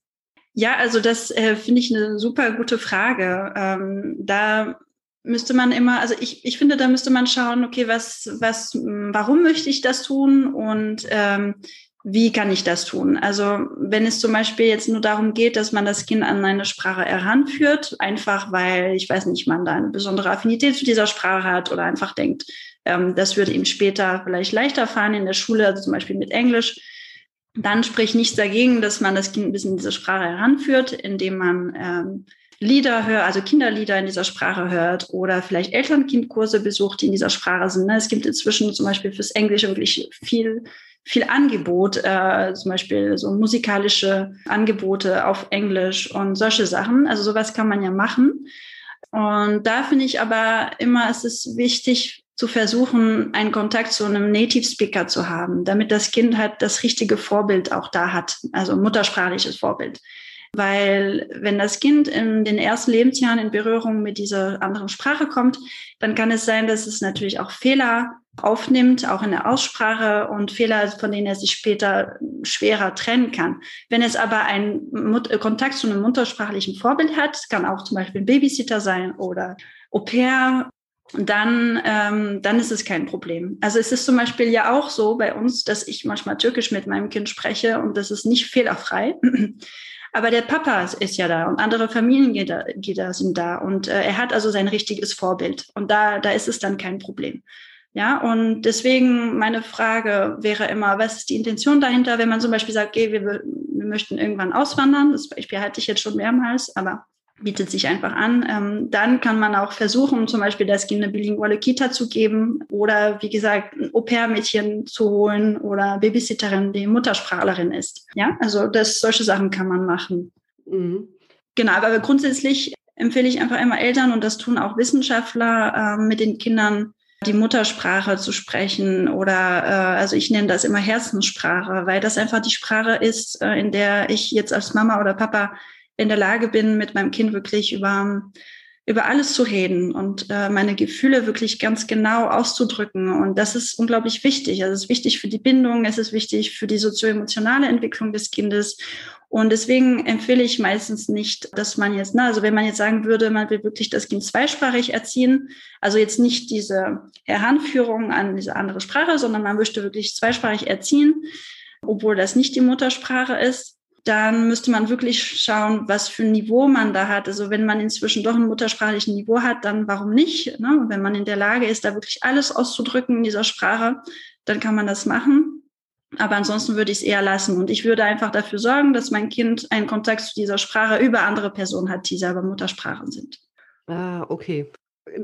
Ja, also das äh, finde ich eine super gute Frage. Ähm, da müsste man immer, also ich, ich finde, da müsste man schauen, okay, was, was, warum möchte ich das tun und ähm, wie kann ich das tun? Also wenn es zum Beispiel jetzt nur darum geht, dass man das Kind an eine Sprache heranführt, einfach weil, ich weiß nicht, man da eine besondere Affinität zu dieser Sprache hat oder einfach denkt, ähm, das würde ihm später vielleicht leichter fallen in der Schule, also zum Beispiel mit Englisch, dann spricht nichts dagegen, dass man das Kind ein bisschen in diese Sprache heranführt, indem man ähm, Lieder hört, also Kinderlieder in dieser Sprache hört oder vielleicht Eltern-Kind-Kurse besucht, die in dieser Sprache sind. Ne? Es gibt inzwischen zum Beispiel fürs Englische wirklich viel, viel Angebot, äh, zum Beispiel so musikalische Angebote auf Englisch und solche Sachen. Also sowas kann man ja machen. Und da finde ich aber immer, es ist wichtig zu versuchen, einen Kontakt zu einem Native Speaker zu haben, damit das Kind halt das richtige Vorbild auch da hat, also muttersprachliches Vorbild. Weil wenn das Kind in den ersten Lebensjahren in Berührung mit dieser anderen Sprache kommt, dann kann es sein, dass es natürlich auch Fehler aufnimmt, auch in der Aussprache und Fehler, von denen er sich später schwerer trennen kann. Wenn es aber einen Kontakt zu einem muttersprachlichen Vorbild hat, kann auch zum Beispiel ein Babysitter sein oder Au pair, dann, ähm, dann ist es kein Problem. Also es ist zum Beispiel ja auch so bei uns, dass ich manchmal Türkisch mit meinem Kind spreche und das ist nicht fehlerfrei. Aber der Papa ist ja da und andere Familienglieder sind da und äh, er hat also sein richtiges Vorbild und da, da ist es dann kein Problem. Ja, und deswegen meine Frage wäre immer, was ist die Intention dahinter, wenn man zum Beispiel sagt, okay, wir, wir möchten irgendwann auswandern, das Beispiel hatte ich jetzt schon mehrmals, aber bietet sich einfach an. Ähm, dann kann man auch versuchen, zum Beispiel das Kind eine bilinguale Kita zu geben oder wie gesagt ein Au-pair-Mädchen zu holen oder Babysitterin, die Muttersprachlerin ist. Ja, also das, solche Sachen kann man machen. Mhm. Genau, aber grundsätzlich empfehle ich einfach immer Eltern und das tun auch Wissenschaftler äh, mit den Kindern die Muttersprache zu sprechen oder äh, also ich nenne das immer Herzenssprache, weil das einfach die Sprache ist, äh, in der ich jetzt als Mama oder Papa in der Lage bin, mit meinem Kind wirklich über, über alles zu reden und äh, meine Gefühle wirklich ganz genau auszudrücken. Und das ist unglaublich wichtig. Also es ist wichtig für die Bindung, es ist wichtig für die sozioemotionale Entwicklung des Kindes. Und deswegen empfehle ich meistens nicht, dass man jetzt, na, also wenn man jetzt sagen würde, man will wirklich das Kind zweisprachig erziehen, also jetzt nicht diese Heranführung an diese andere Sprache, sondern man möchte wirklich zweisprachig erziehen, obwohl das nicht die Muttersprache ist, dann müsste man wirklich schauen, was für ein Niveau man da hat. Also wenn man inzwischen doch ein muttersprachliches Niveau hat, dann warum nicht? Ne? Wenn man in der Lage ist, da wirklich alles auszudrücken in dieser Sprache, dann kann man das machen. Aber ansonsten würde ich es eher lassen. Und ich würde einfach dafür sorgen, dass mein Kind einen Kontakt zu dieser Sprache über andere Personen hat, die selber Muttersprachen sind. Ah, okay.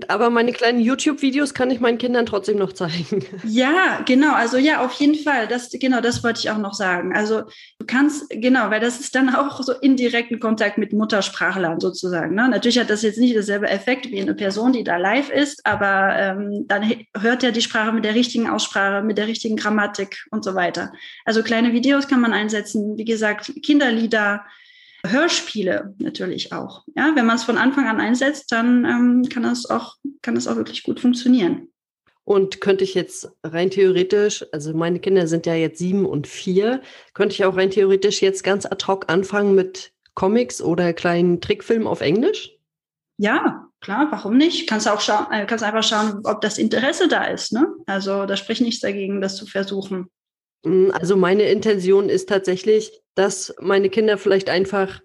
Aber meine kleinen YouTube-Videos kann ich meinen Kindern trotzdem noch zeigen. Ja, genau. Also ja, auf jeden Fall. Das, genau, das wollte ich auch noch sagen. Also du kannst, genau, weil das ist dann auch so indirekten Kontakt mit Muttersprachlern sozusagen. Ne? Natürlich hat das jetzt nicht dasselbe Effekt wie eine Person, die da live ist, aber ähm, dann hört er die Sprache mit der richtigen Aussprache, mit der richtigen Grammatik und so weiter. Also kleine Videos kann man einsetzen. Wie gesagt, Kinderlieder, Hörspiele natürlich auch. Ja, wenn man es von Anfang an einsetzt, dann ähm, kann das auch, kann das auch wirklich gut funktionieren. Und könnte ich jetzt rein theoretisch, also meine Kinder sind ja jetzt sieben und vier, könnte ich auch rein theoretisch jetzt ganz ad hoc anfangen mit Comics oder kleinen Trickfilmen auf Englisch? Ja, klar, warum nicht? Kannst auch schauen, äh, kannst einfach schauen, ob das Interesse da ist. Ne? Also da spricht nichts dagegen, das zu versuchen. Hm, also meine Intention ist tatsächlich, dass meine Kinder vielleicht einfach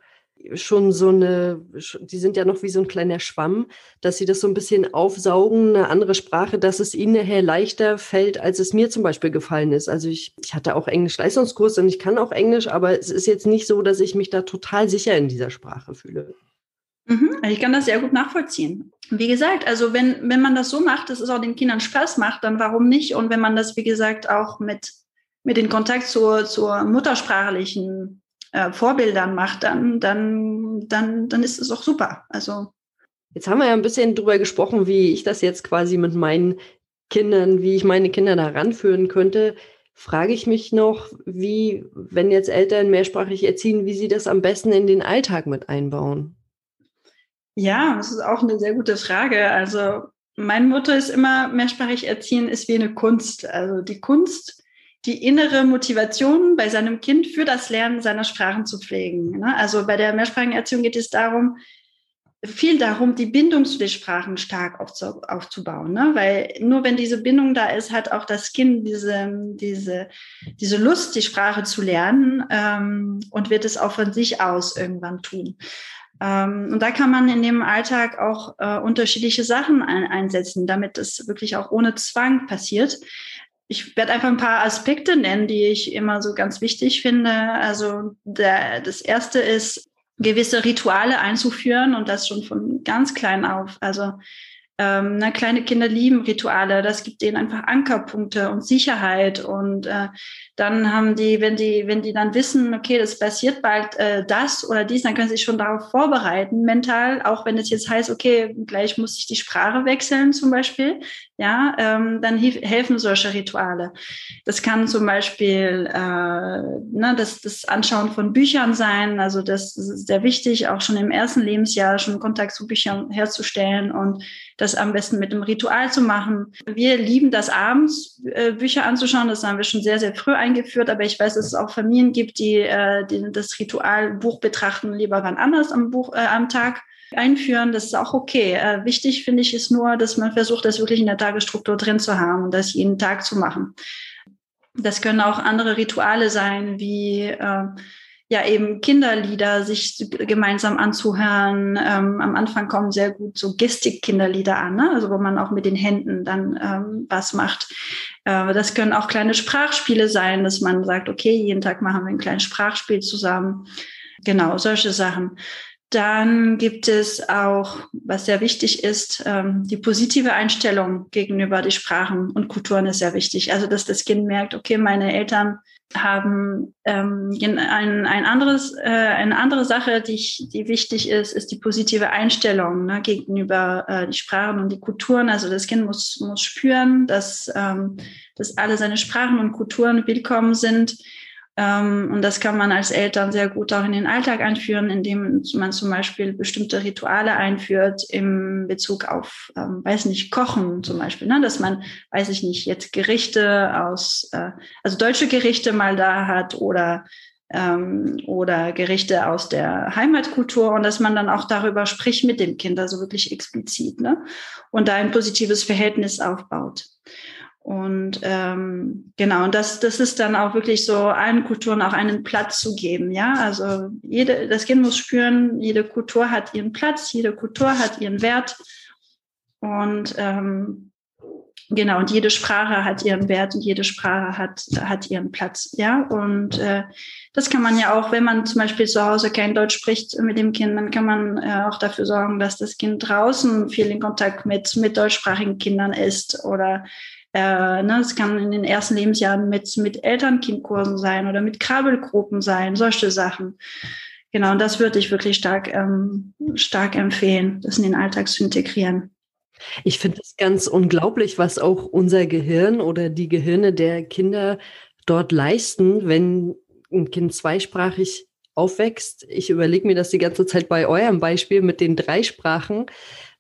schon so eine, die sind ja noch wie so ein kleiner Schwamm, dass sie das so ein bisschen aufsaugen, eine andere Sprache, dass es ihnen nachher leichter fällt, als es mir zum Beispiel gefallen ist. Also ich, ich hatte auch Englisch-Leistungskurs und ich kann auch Englisch, aber es ist jetzt nicht so, dass ich mich da total sicher in dieser Sprache fühle. Mhm, ich kann das sehr gut nachvollziehen. Wie gesagt, also wenn, wenn man das so macht, dass es auch den Kindern Spaß macht, dann warum nicht? Und wenn man das, wie gesagt, auch mit mit den Kontakt zur, zur muttersprachlichen äh, Vorbildern macht, dann, dann, dann, dann ist es auch super. Also Jetzt haben wir ja ein bisschen drüber gesprochen, wie ich das jetzt quasi mit meinen Kindern, wie ich meine Kinder da ranführen könnte. Frage ich mich noch, wie, wenn jetzt Eltern mehrsprachig erziehen, wie sie das am besten in den Alltag mit einbauen? Ja, das ist auch eine sehr gute Frage. Also mein Motto ist immer, mehrsprachig erziehen ist wie eine Kunst. Also die Kunst, die innere Motivation bei seinem Kind für das Lernen seiner Sprachen zu pflegen. Ne? Also bei der mehrsprachigen Erziehung geht es darum, viel darum, die Bindung zu den Sprachen stark aufzubauen. Ne? Weil nur wenn diese Bindung da ist, hat auch das Kind diese, diese, diese Lust, die Sprache zu lernen ähm, und wird es auch von sich aus irgendwann tun. Ähm, und da kann man in dem Alltag auch äh, unterschiedliche Sachen ein, einsetzen, damit es wirklich auch ohne Zwang passiert. Ich werde einfach ein paar Aspekte nennen, die ich immer so ganz wichtig finde. Also der, das erste ist, gewisse Rituale einzuführen und das schon von ganz klein auf. Also ähm, na, kleine Kinder lieben Rituale, das gibt denen einfach Ankerpunkte und Sicherheit. Und äh, dann haben die, wenn die, wenn die dann wissen, okay, das passiert bald äh, das oder dies, dann können sie sich schon darauf vorbereiten, mental, auch wenn es jetzt heißt, okay, gleich muss ich die Sprache wechseln zum Beispiel, ja, ähm, dann helfen solche Rituale. Das kann zum Beispiel äh, ne, das, das Anschauen von Büchern sein, also das, das ist sehr wichtig, auch schon im ersten Lebensjahr schon Kontakt zu Büchern herzustellen und das am besten mit einem Ritual zu machen. Wir lieben das abends, äh, Bücher anzuschauen. Das haben wir schon sehr, sehr früh eingeführt. Aber ich weiß, dass es auch Familien gibt, die, äh, die das Ritual Buch betrachten lieber wann anders am, Buch, äh, am Tag einführen. Das ist auch okay. Äh, wichtig finde ich ist nur, dass man versucht, das wirklich in der Tagesstruktur drin zu haben und das jeden Tag zu machen. Das können auch andere Rituale sein, wie äh, ja eben Kinderlieder sich gemeinsam anzuhören. Ähm, am Anfang kommen sehr gut so Gestik-Kinderlieder an, ne? also wo man auch mit den Händen dann ähm, was macht. Äh, das können auch kleine Sprachspiele sein, dass man sagt, okay, jeden Tag machen wir ein kleines Sprachspiel zusammen. Genau, solche Sachen. Dann gibt es auch, was sehr wichtig ist, ähm, die positive Einstellung gegenüber die Sprachen und Kulturen ist sehr wichtig. Also, dass das Kind merkt, okay, meine Eltern haben ähm, ein, ein anderes, äh, eine andere Sache, die, ich, die wichtig ist, ist die positive Einstellung ne, gegenüber äh, die Sprachen und die Kulturen. Also das Kind muss, muss spüren, dass, ähm, dass alle seine Sprachen und Kulturen willkommen sind und das kann man als Eltern sehr gut auch in den Alltag einführen, indem man zum Beispiel bestimmte Rituale einführt im Bezug auf, ähm, weiß nicht, Kochen zum Beispiel, ne? dass man, weiß ich nicht, jetzt Gerichte aus, äh, also deutsche Gerichte mal da hat oder ähm, oder Gerichte aus der Heimatkultur und dass man dann auch darüber spricht mit dem Kind, also wirklich explizit, ne? Und da ein positives Verhältnis aufbaut. Und ähm, genau, und das, das ist dann auch wirklich so, allen Kulturen auch einen Platz zu geben. Ja, also jede, das Kind muss spüren, jede Kultur hat ihren Platz, jede Kultur hat ihren Wert. Und ähm, genau, und jede Sprache hat ihren Wert und jede Sprache hat, hat ihren Platz. Ja, und äh, das kann man ja auch, wenn man zum Beispiel zu Hause kein Deutsch spricht mit dem Kind, dann kann man äh, auch dafür sorgen, dass das Kind draußen viel in Kontakt mit, mit deutschsprachigen Kindern ist oder äh, ne, es kann in den ersten Lebensjahren mit, mit Elternkindkursen sein oder mit Krabbelgruppen sein, solche Sachen. Genau, und das würde ich wirklich stark, ähm, stark empfehlen, das in den Alltag zu integrieren. Ich finde es ganz unglaublich, was auch unser Gehirn oder die Gehirne der Kinder dort leisten, wenn ein Kind zweisprachig aufwächst. Ich überlege mir das die ganze Zeit bei eurem Beispiel mit den drei Sprachen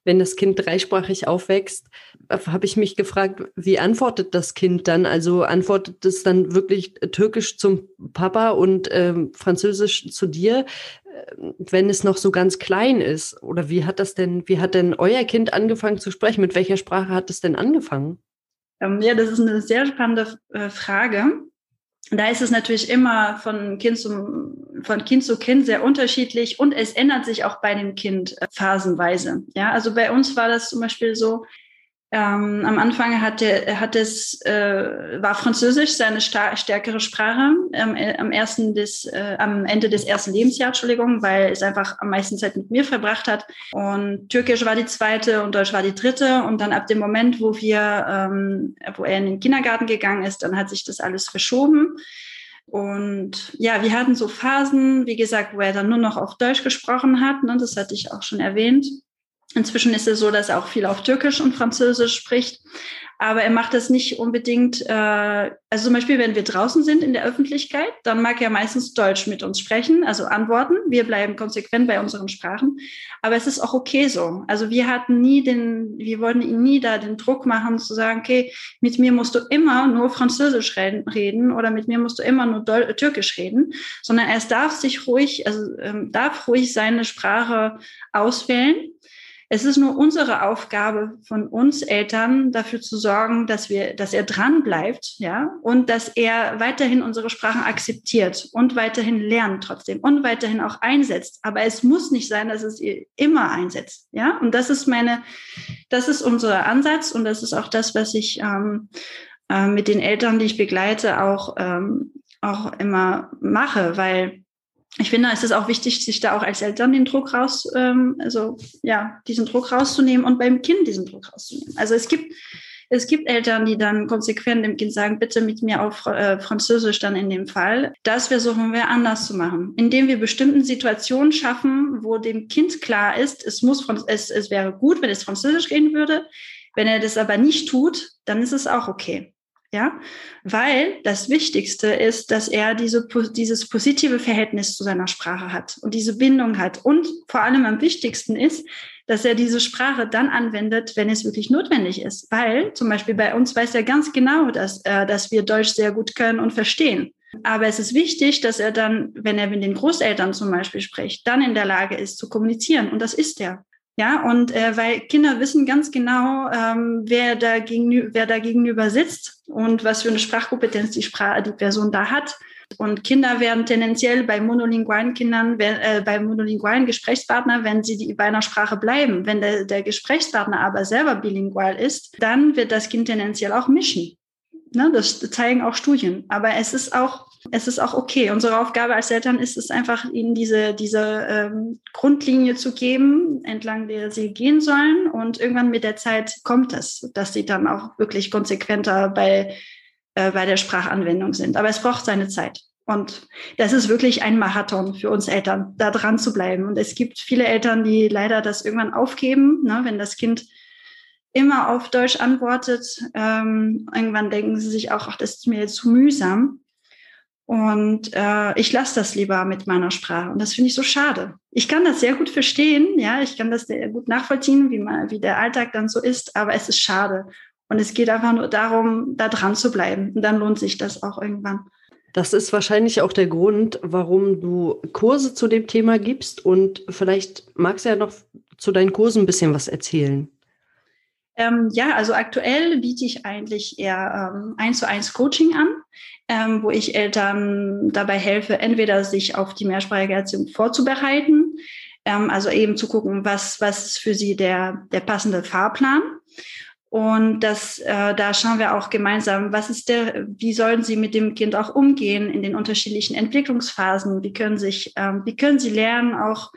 wenn das Kind dreisprachig aufwächst, habe ich mich gefragt, wie antwortet das Kind dann? Also antwortet es dann wirklich Türkisch zum Papa und ähm, Französisch zu dir, äh, wenn es noch so ganz klein ist? Oder wie hat das denn, wie hat denn euer Kind angefangen zu sprechen? Mit welcher Sprache hat es denn angefangen? Ähm, ja, das ist eine sehr spannende äh, Frage da ist es natürlich immer von Kind, zum, von kind zu Kind sehr unterschiedlich und es ändert sich auch bei dem Kind äh, phasenweise. Ja, also bei uns war das zum Beispiel so, ähm, am Anfang hatte, hat es, äh, war Französisch seine stärkere Sprache ähm, äh, am, ersten des, äh, am Ende des ersten Lebensjahres, Entschuldigung, weil es einfach am meisten Zeit mit mir verbracht hat. Und Türkisch war die zweite und Deutsch war die dritte. Und dann ab dem Moment, wo wir, ähm, wo er in den Kindergarten gegangen ist, dann hat sich das alles verschoben. Und ja, wir hatten so Phasen, wie gesagt, wo er dann nur noch auf Deutsch gesprochen hat. Ne, das hatte ich auch schon erwähnt. Inzwischen ist es so, dass er auch viel auf Türkisch und Französisch spricht aber er macht das nicht unbedingt, äh, also zum Beispiel, wenn wir draußen sind in der Öffentlichkeit, dann mag er meistens Deutsch mit uns sprechen, also antworten. Wir bleiben konsequent bei unseren Sprachen, aber es ist auch okay so. Also wir hatten nie den, wir wollten ihn nie da den Druck machen zu sagen, okay, mit mir musst du immer nur Französisch reden oder mit mir musst du immer nur Deu Türkisch reden, sondern er darf sich ruhig, also ähm, darf ruhig seine Sprache auswählen es ist nur unsere Aufgabe von uns Eltern, dafür zu sorgen, dass wir, dass er dran bleibt, ja, und dass er weiterhin unsere Sprachen akzeptiert und weiterhin lernt trotzdem und weiterhin auch einsetzt. Aber es muss nicht sein, dass es immer einsetzt, ja. Und das ist meine, das ist unser Ansatz und das ist auch das, was ich ähm, äh, mit den Eltern, die ich begleite, auch ähm, auch immer mache, weil ich finde, es ist auch wichtig, sich da auch als Eltern den Druck raus, ähm, also ja, diesen Druck rauszunehmen und beim Kind diesen Druck rauszunehmen. Also es gibt, es gibt Eltern, die dann konsequent dem Kind sagen, bitte mit mir auf äh, Französisch dann in dem Fall. Das versuchen wir anders zu machen, indem wir bestimmten Situationen schaffen, wo dem Kind klar ist, es muss, es, es wäre gut, wenn es Französisch reden würde. Wenn er das aber nicht tut, dann ist es auch okay. Ja, weil das Wichtigste ist, dass er diese, dieses positive Verhältnis zu seiner Sprache hat und diese Bindung hat. Und vor allem am wichtigsten ist, dass er diese Sprache dann anwendet, wenn es wirklich notwendig ist. Weil zum Beispiel bei uns weiß er ganz genau, dass, äh, dass wir Deutsch sehr gut können und verstehen. Aber es ist wichtig, dass er dann, wenn er mit den Großeltern zum Beispiel spricht, dann in der Lage ist zu kommunizieren. Und das ist er. Ja, und äh, weil Kinder wissen ganz genau, ähm, wer, da gegenüber, wer da gegenüber sitzt und was für eine Sprachkompetenz die, Sprache, die Person da hat. Und Kinder werden tendenziell bei monolingualen Kindern, äh, bei monolingualen Gesprächspartner, wenn sie die, bei einer Sprache bleiben. Wenn der, der Gesprächspartner aber selber bilingual ist, dann wird das Kind tendenziell auch mischen. Ne, das zeigen auch Studien. Aber es ist auch es ist auch okay. Unsere Aufgabe als Eltern ist es einfach, ihnen diese, diese ähm, Grundlinie zu geben, entlang der sie gehen sollen. Und irgendwann mit der Zeit kommt es, dass sie dann auch wirklich konsequenter bei, äh, bei der Sprachanwendung sind. Aber es braucht seine Zeit. Und das ist wirklich ein Marathon für uns Eltern, da dran zu bleiben. Und es gibt viele Eltern, die leider das irgendwann aufgeben, ne, wenn das Kind immer auf Deutsch antwortet. Ähm, irgendwann denken sie sich auch, ach, das ist mir jetzt zu mühsam. Und äh, ich lasse das lieber mit meiner Sprache. Und das finde ich so schade. Ich kann das sehr gut verstehen, ja, ich kann das sehr gut nachvollziehen, wie, man, wie der Alltag dann so ist, aber es ist schade. Und es geht einfach nur darum, da dran zu bleiben. Und dann lohnt sich das auch irgendwann. Das ist wahrscheinlich auch der Grund, warum du Kurse zu dem Thema gibst. Und vielleicht magst du ja noch zu deinen Kursen ein bisschen was erzählen. Ähm, ja, also aktuell biete ich eigentlich eher ähm, eins zu eins Coaching an ähm, wo ich Eltern dabei helfe, entweder sich auf die mehrsprachige Erziehung vorzubereiten, ähm, also eben zu gucken, was, was ist für sie der, der passende Fahrplan. Und das, äh, da schauen wir auch gemeinsam, was ist der, wie sollen Sie mit dem Kind auch umgehen in den unterschiedlichen Entwicklungsphasen? Wie können sich, ähm, wie können Sie lernen, auch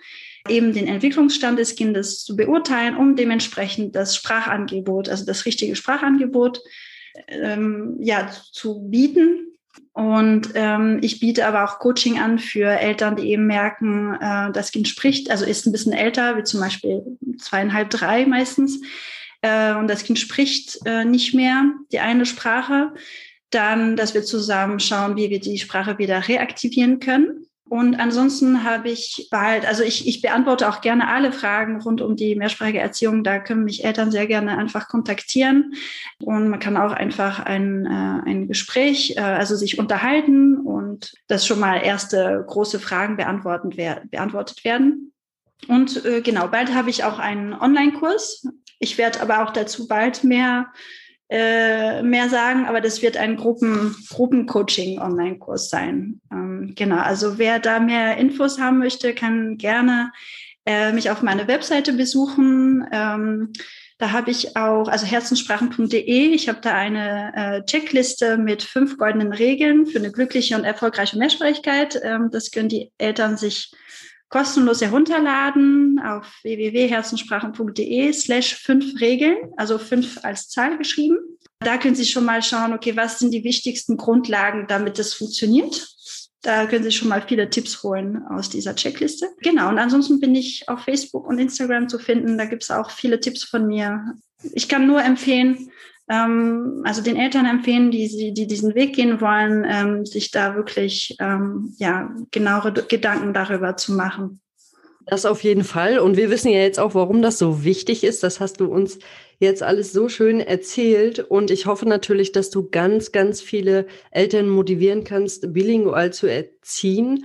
eben den Entwicklungsstand des Kindes zu beurteilen, um dementsprechend das Sprachangebot, also das richtige Sprachangebot, ähm, ja, zu bieten und ähm, ich biete aber auch Coaching an für Eltern, die eben merken, äh, das Kind spricht, also ist ein bisschen älter, wie zum Beispiel zweieinhalb, drei meistens, äh, und das Kind spricht äh, nicht mehr die eine Sprache. Dann, dass wir zusammen schauen, wie wir die Sprache wieder reaktivieren können. Und ansonsten habe ich bald, also ich, ich beantworte auch gerne alle Fragen rund um die mehrsprachige Erziehung. Da können mich Eltern sehr gerne einfach kontaktieren. Und man kann auch einfach ein, äh, ein Gespräch, äh, also sich unterhalten und das schon mal erste große Fragen beantworten wer beantwortet werden. Und äh, genau, bald habe ich auch einen Online-Kurs. Ich werde aber auch dazu bald mehr äh, mehr sagen, aber das wird ein Gruppen, Gruppencoaching-Online-Kurs sein. Ähm, genau, also wer da mehr Infos haben möchte, kann gerne äh, mich auf meine Webseite besuchen. Ähm, da habe ich auch, also herzenssprachen.de, ich habe da eine äh, Checkliste mit fünf goldenen Regeln für eine glückliche und erfolgreiche Mehrsprachigkeit. Ähm, das können die Eltern sich kostenlos herunterladen auf www.herzenssprachen.de slash fünf Regeln, also fünf als Zahl geschrieben. Da können Sie schon mal schauen, okay, was sind die wichtigsten Grundlagen, damit es funktioniert, Da können Sie schon mal viele Tipps holen aus dieser Checkliste. Genau, und ansonsten bin ich auf Facebook und Instagram zu finden. Da gibt es auch viele Tipps von mir. Ich kann nur empfehlen, ähm, also den Eltern empfehlen, die, die diesen Weg gehen wollen, ähm, sich da wirklich ähm, ja, genauere Gedanken darüber zu machen. Das auf jeden Fall. Und wir wissen ja jetzt auch, warum das so wichtig ist. Das hast du uns jetzt alles so schön erzählt. Und ich hoffe natürlich, dass du ganz, ganz viele Eltern motivieren kannst, bilingual zu erziehen.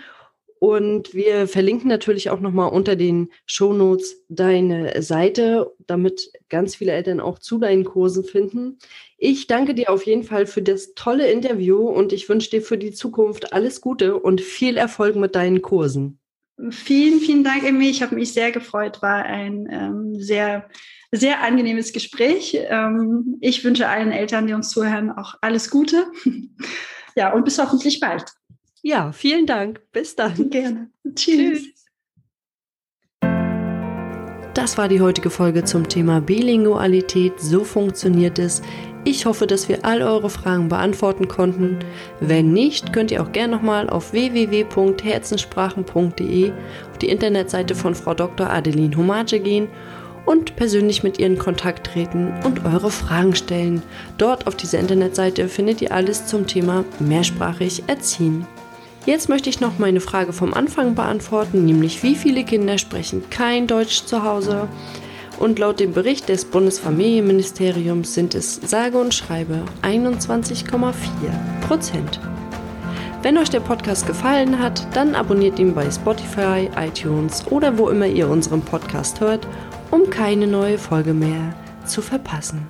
Und wir verlinken natürlich auch nochmal unter den Shownotes deine Seite, damit ganz viele Eltern auch zu deinen Kursen finden. Ich danke dir auf jeden Fall für das tolle Interview und ich wünsche dir für die Zukunft alles Gute und viel Erfolg mit deinen Kursen. Vielen, vielen Dank, Emmy. Ich habe mich sehr gefreut. War ein ähm, sehr, sehr angenehmes Gespräch. Ähm, ich wünsche allen Eltern, die uns zuhören, auch alles Gute. ja, und bis hoffentlich bald. Ja, vielen Dank. Bis dann. Gerne. Tschüss. Tschüss. Das war die heutige Folge zum Thema Bilingualität. So funktioniert es. Ich hoffe, dass wir all eure Fragen beantworten konnten. Wenn nicht, könnt ihr auch gerne nochmal auf www.herzenssprachen.de auf die Internetseite von Frau Dr. Adeline Homage gehen und persönlich mit ihr in Kontakt treten und eure Fragen stellen. Dort auf dieser Internetseite findet ihr alles zum Thema mehrsprachig erziehen. Jetzt möchte ich noch meine Frage vom Anfang beantworten, nämlich wie viele Kinder sprechen kein Deutsch zu Hause? Und laut dem Bericht des Bundesfamilienministeriums sind es sage und schreibe 21,4 Prozent. Wenn euch der Podcast gefallen hat, dann abonniert ihn bei Spotify, iTunes oder wo immer ihr unseren Podcast hört, um keine neue Folge mehr zu verpassen.